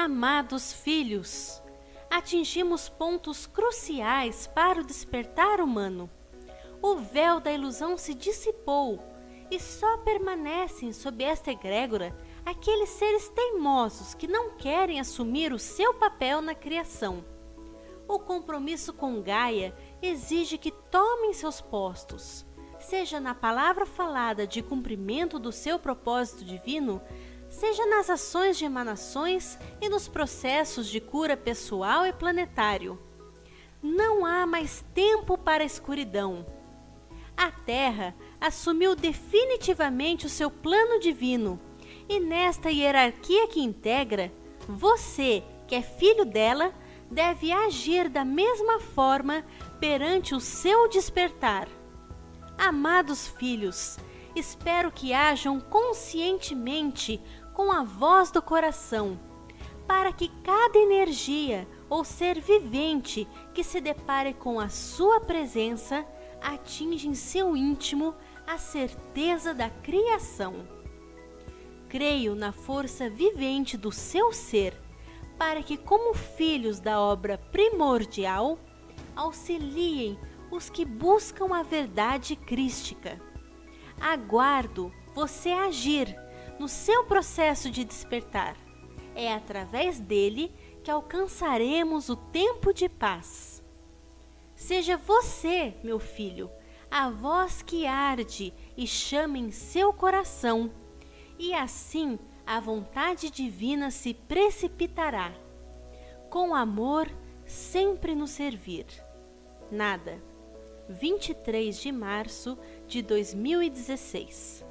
Amados filhos, atingimos pontos cruciais para o despertar humano. O véu da ilusão se dissipou e só permanecem sob esta egrégora aqueles seres teimosos que não querem assumir o seu papel na criação. O compromisso com Gaia exige que tomem seus postos, seja na palavra falada de cumprimento do seu propósito divino, seja nas ações de emanações e nos processos de cura pessoal e planetário. Não há mais tempo para a escuridão. A Terra assumiu definitivamente o seu plano divino, e nesta hierarquia que integra, você, que é filho dela, deve agir da mesma forma perante o seu despertar. Amados filhos, espero que hajam conscientemente com a voz do coração, para que cada energia ou ser vivente que se depare com a sua presença atinja em seu íntimo a certeza da criação. Creio na força vivente do seu ser, para que, como filhos da obra primordial, auxiliem os que buscam a verdade crística. Aguardo você agir no seu processo de despertar. É através dele que alcançaremos o tempo de paz. Seja você, meu filho, a voz que arde e chama em seu coração, e assim a vontade divina se precipitará. Com amor, sempre nos servir. Nada. 23 de março de 2016